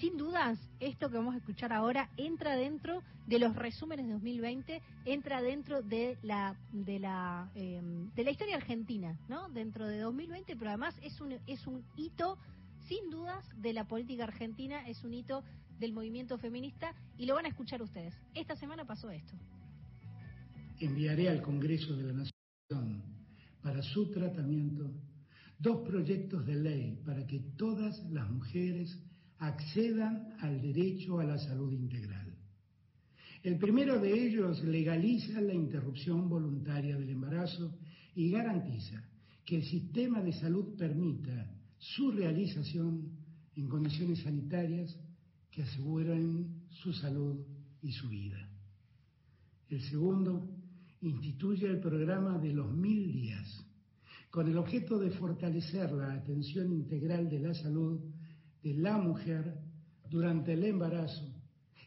sin dudas, esto que vamos a escuchar ahora entra dentro de los resúmenes de 2020, entra dentro de la de la em, de la historia argentina, ¿no? Dentro de 2020, pero además es un es un hito sin dudas de la política argentina, es un hito del movimiento feminista y lo van a escuchar ustedes. Esta semana pasó esto. Enviaré al Congreso de la Nación para su tratamiento dos proyectos de ley para que todas las mujeres accedan al derecho a la salud integral. El primero de ellos legaliza la interrupción voluntaria del embarazo y garantiza que el sistema de salud permita su realización en condiciones sanitarias que aseguren su salud y su vida. El segundo instituye el programa de los mil días, con el objeto de fortalecer la atención integral de la salud de la mujer durante el embarazo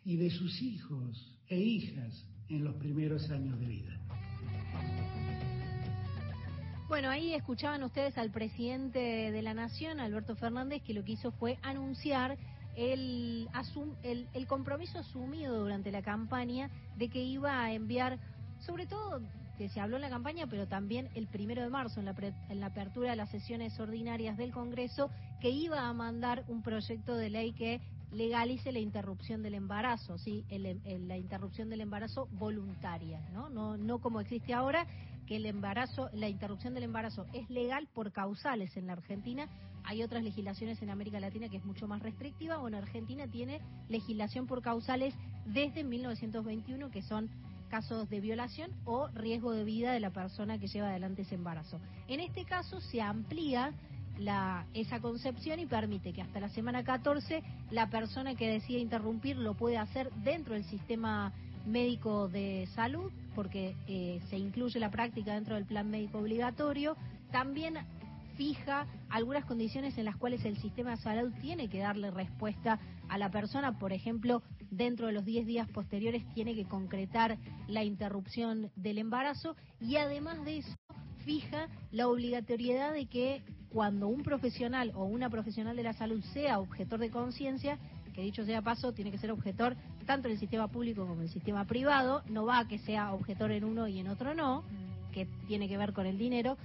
y de sus hijos e hijas en los primeros años de vida. Bueno, ahí escuchaban ustedes al presidente de la Nación, Alberto Fernández, que lo que hizo fue anunciar el, el, el compromiso asumido durante la campaña de que iba a enviar, sobre todo que se habló en la campaña, pero también el primero de marzo, en la, en la apertura de las sesiones ordinarias del Congreso, que iba a mandar un proyecto de ley que legalice la interrupción del embarazo, sí, la interrupción del embarazo voluntaria, ¿no? ¿no? No como existe ahora, que el embarazo, la interrupción del embarazo es legal por causales en la Argentina. Hay otras legislaciones en América Latina que es mucho más restrictiva. Bueno, Argentina tiene legislación por causales desde 1921 que son casos de violación o riesgo de vida de la persona que lleva adelante ese embarazo. En este caso se amplía la, esa concepción y permite que hasta la semana 14 la persona que decide interrumpir lo puede hacer dentro del sistema médico de salud, porque eh, se incluye la práctica dentro del plan médico obligatorio. También fija algunas condiciones en las cuales el sistema de salud tiene que darle respuesta a la persona, por ejemplo, dentro de los 10 días posteriores tiene que concretar la interrupción del embarazo y además de eso fija la obligatoriedad de que cuando un profesional o una profesional de la salud sea objetor de conciencia, que dicho sea paso, tiene que ser objetor tanto en el sistema público como en el sistema privado, no va a que sea objetor en uno y en otro no, que tiene que ver con el dinero,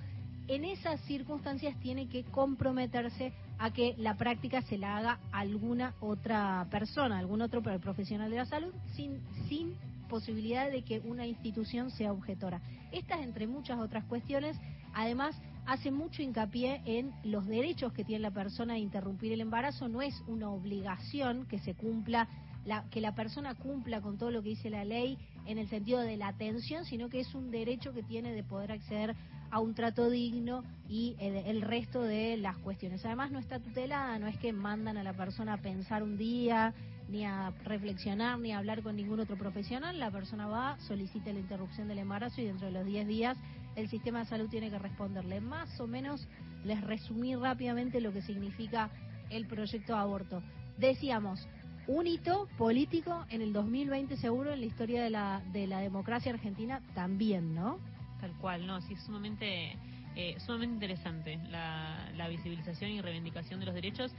en esas circunstancias tiene que comprometerse a que la práctica se la haga alguna otra persona, algún otro profesional de la salud, sin, sin posibilidad de que una institución sea objetora. Estas, entre muchas otras cuestiones, además hace mucho hincapié en los derechos que tiene la persona de interrumpir el embarazo. No es una obligación que se cumpla, la, que la persona cumpla con todo lo que dice la ley en el sentido de la atención, sino que es un derecho que tiene de poder acceder a un trato digno y el, resto de las cuestiones. Además no está tutelada, no es que mandan a la persona a pensar un día, ni a reflexionar, ni a hablar con ningún otro profesional. La persona va, solicita la interrupción del embarazo y dentro de los 10 días el sistema de salud tiene que responderle. Más o menos les resumí rápidamente lo que significa el proyecto de aborto. Decíamos, un hito político en el 2020 seguro en la historia de la, de la democracia argentina también, ¿no? Tal cual, no, sí, sumamente, eh, sumamente interesante la visibilización y reivindicación de los derechos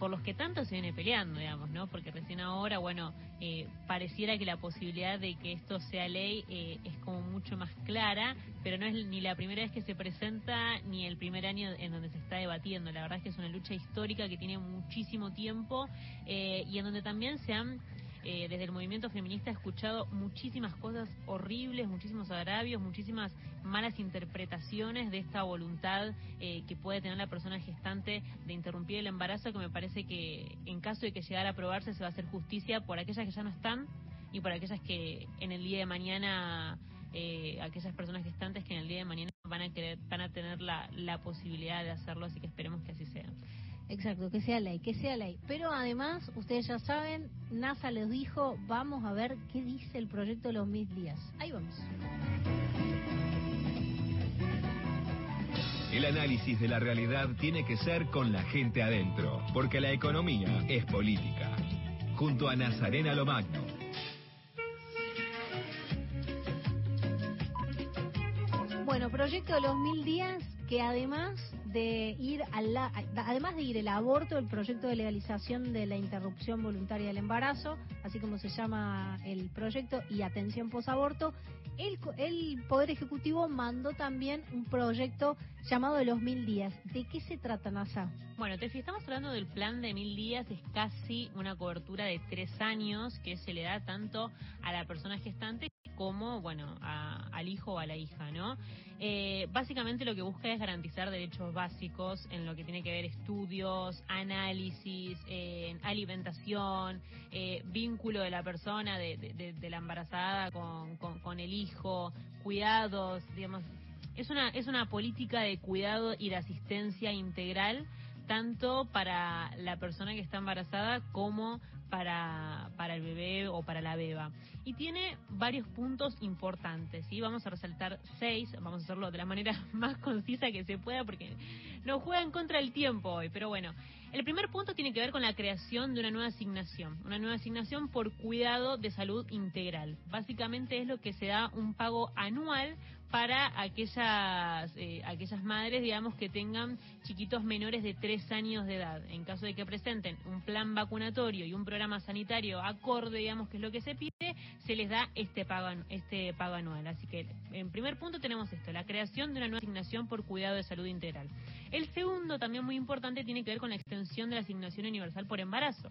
por los que tanto se viene peleando, digamos, ¿no? Porque recién ahora, bueno, eh, pareciera que la posibilidad de que esto sea ley eh, es como mucho más clara, pero no es ni la primera vez que se presenta ni el primer año en donde se está debatiendo. La verdad es que es una lucha histórica que tiene muchísimo tiempo eh, y en donde también se han eh, desde el movimiento feminista he escuchado muchísimas cosas horribles, muchísimos agravios, muchísimas malas interpretaciones de esta voluntad eh, que puede tener la persona gestante de interrumpir el embarazo, que me parece que en caso de que llegara a aprobarse se va a hacer justicia por aquellas que ya no están y por aquellas que en el día de mañana, eh, aquellas personas gestantes que en el día de mañana van a, querer, van a tener la, la posibilidad de hacerlo, así que esperemos que así sea. Exacto, que sea ley, que sea ley. Pero además, ustedes ya saben, NASA les dijo, vamos a ver qué dice el proyecto de los mil días. Ahí vamos. El análisis de la realidad tiene que ser con la gente adentro, porque la economía es política. Junto a Nazarena Lomagno. Bueno, proyecto de los mil días que además de ir, al, además de ir el aborto, el proyecto de legalización de la interrupción voluntaria del embarazo, así como se llama el proyecto, y atención posaborto, el, el Poder Ejecutivo mandó también un proyecto llamado de los mil días. ¿De qué se trata, NASA? Bueno, te, estamos hablando del plan de mil días, es casi una cobertura de tres años que se le da tanto a la persona gestante como, bueno, al hijo o a la hija, ¿no? Eh, básicamente lo que busca es garantizar derechos básicos en lo que tiene que ver estudios, análisis, eh, alimentación, eh, vínculo de la persona, de, la embarazada con, con, el hijo, cuidados, digamos. Es una, es una política de cuidado y de asistencia integral tanto para la persona que está embarazada como para, para el bebé o para la beba. Y tiene varios puntos importantes, ¿sí? Vamos a resaltar seis, vamos a hacerlo de la manera más concisa que se pueda porque nos juegan contra el tiempo hoy, pero bueno. El primer punto tiene que ver con la creación de una nueva asignación, una nueva asignación por cuidado de salud integral. Básicamente es lo que se da un pago anual para aquellas, eh, aquellas madres, digamos, que tengan chiquitos menores de tres años de edad. En caso de que presenten un plan vacunatorio y un programa sanitario acorde, digamos, que es lo que se pide, se les da este pago, este pago anual. Así que, en primer punto tenemos esto, la creación de una nueva asignación por cuidado de salud integral. El segundo, también muy importante, tiene que ver con la extensión de la asignación universal por embarazo.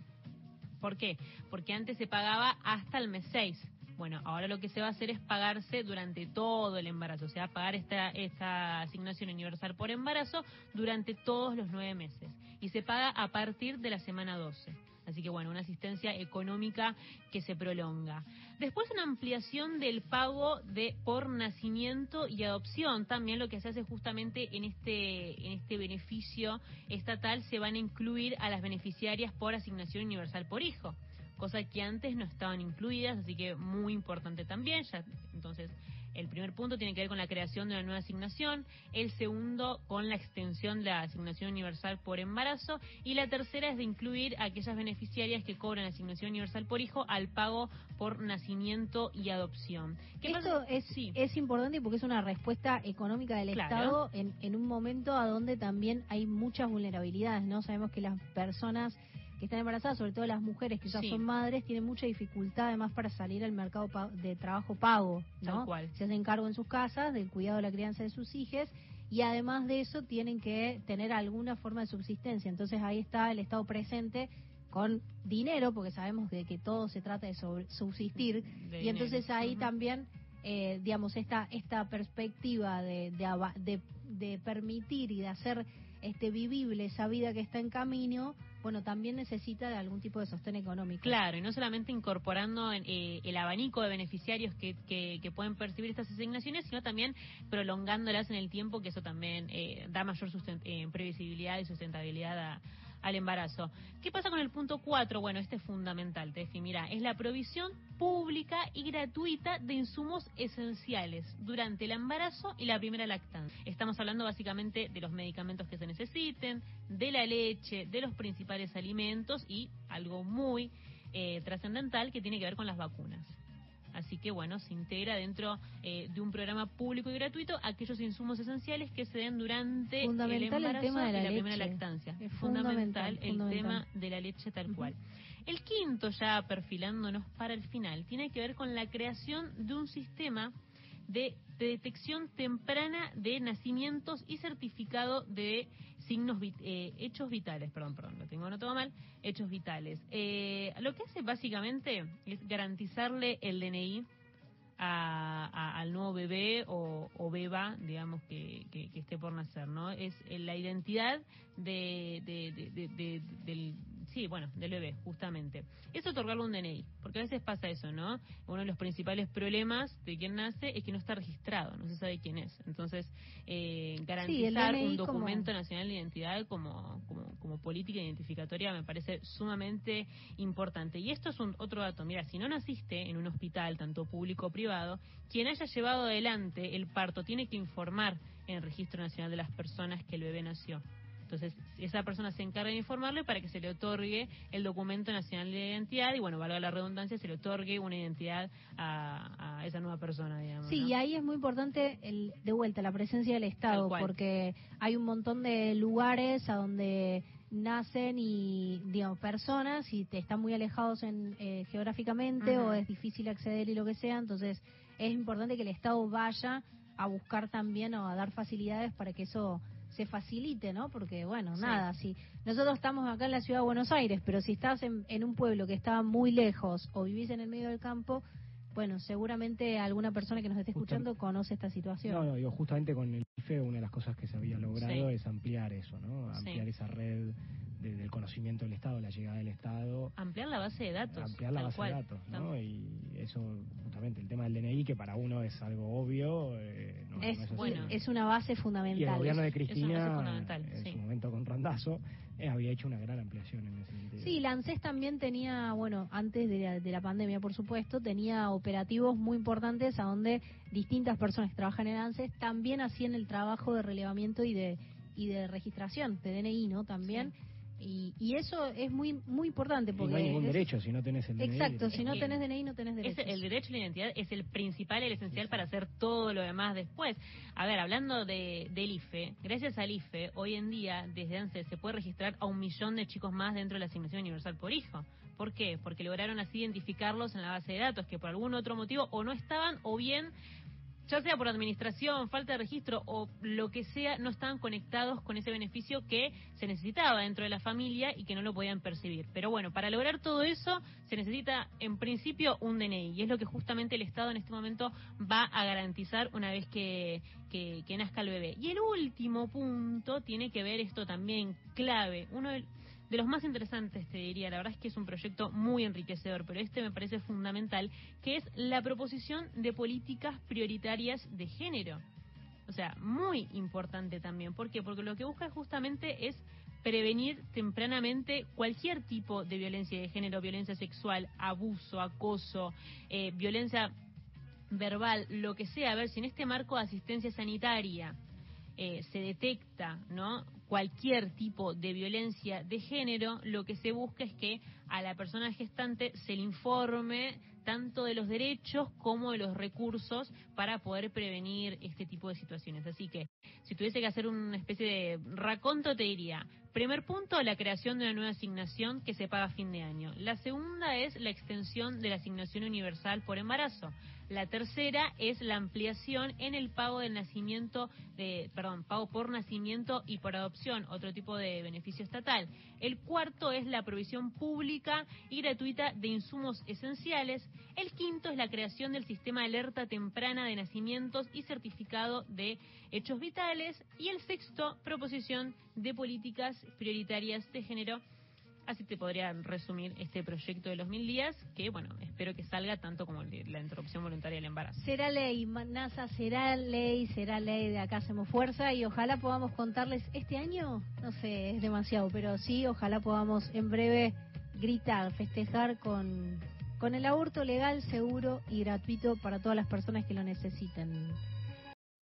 ¿Por qué? Porque antes se pagaba hasta el mes 6 bueno, ahora lo que se va a hacer es pagarse durante todo el embarazo, o sea, pagar esta, esta asignación universal por embarazo durante todos los nueve meses. Y se paga a partir de la semana 12. Así que bueno, una asistencia económica que se prolonga. Después una ampliación del pago de por nacimiento y adopción. También lo que se hace justamente en este en este beneficio estatal se van a incluir a las beneficiarias por asignación universal por hijo cosas que antes no estaban incluidas, así que muy importante también. Ya, entonces, el primer punto tiene que ver con la creación de una nueva asignación, el segundo con la extensión de la asignación universal por embarazo y la tercera es de incluir a aquellas beneficiarias que cobran la asignación universal por hijo al pago por nacimiento y adopción. Esto es, sí. es importante porque es una respuesta económica del Estado en, en un momento a donde también hay muchas vulnerabilidades, ¿no? Sabemos que las personas que están embarazadas, sobre todo las mujeres que ya son madres, tienen mucha dificultad además para salir al mercado de trabajo pago, ¿no? Se hacen cargo en sus casas del cuidado de la crianza de sus hijos y además de eso tienen que tener alguna forma de subsistencia. Entonces ahí está el Estado presente con dinero, porque sabemos de que todo se trata de subsistir, y entonces ahí también, eh, digamos, esta, esta perspectiva de, de, de permitir y de hacer este vivible esa vida que está en camino, bueno, también necesita de algún tipo de sostén económico. Claro, y no solamente incorporando eh, el abanico de beneficiarios que, que, pueden percibir estas asignaciones, sino también prolongándolas en el tiempo, que eso también eh, da mayor eh, previsibilidad y sustentabilidad a, al embarazo. ¿Qué pasa con el punto 4? Bueno, este es fundamental, Tefi. Mira, es la provisión pública y gratuita de insumos esenciales durante el embarazo y la primera lactancia. Estamos hablando básicamente de los medicamentos que se necesiten, de la leche, de los principales alimentos y algo muy eh, trascendental que tiene que ver con las vacunas. Así que bueno, se integra dentro eh, de un programa público y gratuito aquellos insumos esenciales que se den durante el embarazo tema de la y la primera lactancia. Es fundamental, el tema de la leche tal cual. El quinto, ya perfilándonos para el final, tiene que ver con la creación de un sistema de, detección temprana de nacimientos y certificado de signos eh, hechos vitales, perdón, perdón, lo tengo anotado mal, hechos vitales. Eh, lo que hace básicamente es garantizarle el DNI al nuevo bebé o, beba, digamos, que, esté por nacer, ¿no? Es la identidad de, del Sí, bueno, del bebé, justamente. Es otorgarle un DNI, porque a veces pasa eso, ¿no? Uno de los principales problemas de quien nace es que no está registrado, no se sabe quién es. Entonces, eh, garantizar un documento nacional de identidad como, como, como, política identificatoria me parece sumamente importante. Y esto es un, otro dato. Mira, si no naciste en un hospital, tanto público o privado, quien haya llevado adelante el parto tiene que informar en el Registro Nacional de las Personas que el bebé nació. Entonces, esa persona se encarga de informarle para que se le otorgue el documento nacional de identidad y, bueno, valga la redundancia, se le otorgue una identidad a, esa nueva persona, digamos. Sí, y ahí es muy importante, el, de vuelta, la presencia del Estado, porque hay un montón de lugares a donde nacen y digamos personas y te están muy alejados en, eh, geográficamente o es difícil acceder y lo que sea. Entonces es importante que el Estado vaya a buscar también o a dar facilidades para que eso se facilite, ¿no? Porque, bueno, nada, si nosotros estamos acá en la ciudad de Buenos Aires, pero si estás en, en un pueblo que está muy lejos o vivís en el medio del campo, bueno, seguramente alguna persona que nos esté escuchando conoce esta situación. No, no, yo justamente con el IFE una de las cosas que se había logrado es ampliar eso, ¿no? Ampliar esa red del conocimiento del Estado, la llegada del Estado. Ampliar la base de datos. Ampliar la base de datos, ¿no? Y eso, justamente, el tema del DNI, que para uno es algo obvio. Eh, es, bueno, es una base fundamental. Y el gobierno de Cristina, en su momento con Randazo, eh, había hecho una gran ampliación en ese sentido. Sí, la ANSES también tenía, bueno, antes de la, pandemia, por supuesto, tenía operativos muy importantes a donde distintas personas que trabajan en ANSES también hacían el trabajo de relevamiento y de y de registración de DNI, ¿no? También. Y, y, eso es muy muy importante porque no hay ningún derecho si no tenés el DNI. Exacto, si no tenés DNI no tenés derecho. el derecho a la identidad es el principal, el esencial para hacer todo lo demás después. A ver, hablando de, del IFE, gracias al IFE, hoy en día desde ANSES se puede registrar a un millón de chicos más dentro de la asignación universal por hijo. ¿Por qué? Porque lograron así identificarlos en la base de datos que por algún otro motivo o no estaban o bien ya sea por administración, falta de registro o lo que sea, no estaban conectados con ese beneficio que se necesitaba dentro de la familia y que no lo podían percibir. Pero bueno, para lograr todo eso se necesita en principio un DNI y es lo que justamente el Estado en este momento va a garantizar una vez que, que, que nazca el bebé. Y el último punto tiene que ver esto también clave. Uno de, de los más interesantes, te diría. La verdad es que es un proyecto muy enriquecedor, pero este me parece fundamental, que es la proposición de políticas prioritarias de género. O sea, muy importante también. ¿Por qué? Porque lo que busca justamente es prevenir tempranamente cualquier tipo de violencia de género, violencia sexual, abuso, acoso, eh, violencia verbal, lo que sea. A ver, si en este marco de asistencia sanitaria eh, se detecta, ¿no? Cualquier tipo de violencia de género, lo que se busca es que a la persona gestante se le informe tanto de los derechos como de los recursos para poder prevenir este tipo de situaciones. Así que, si tuviese que hacer una especie de raconto, te diría, primer punto, la creación de una nueva asignación que se paga a fin de año. La segunda es la extensión de la asignación universal por embarazo. La tercera es la ampliación en el pago del nacimiento, de, perdón, pago por nacimiento y por adopción, otro tipo de beneficio estatal. El cuarto es la provisión pública y gratuita de insumos esenciales. El quinto es la creación del sistema de alerta temprana de nacimientos y certificado de hechos vitales. Y el sexto, proposición de políticas prioritarias de género Así te podría resumir este proyecto de los mil días, que bueno, espero que salga tanto como la interrupción voluntaria del embarazo. Será ley, NASA será ley, será ley, de acá hacemos fuerza y ojalá podamos contarles este año, no sé, es demasiado, pero sí, ojalá podamos en breve gritar, festejar con, con el aborto legal, seguro y gratuito para todas las personas que lo necesiten.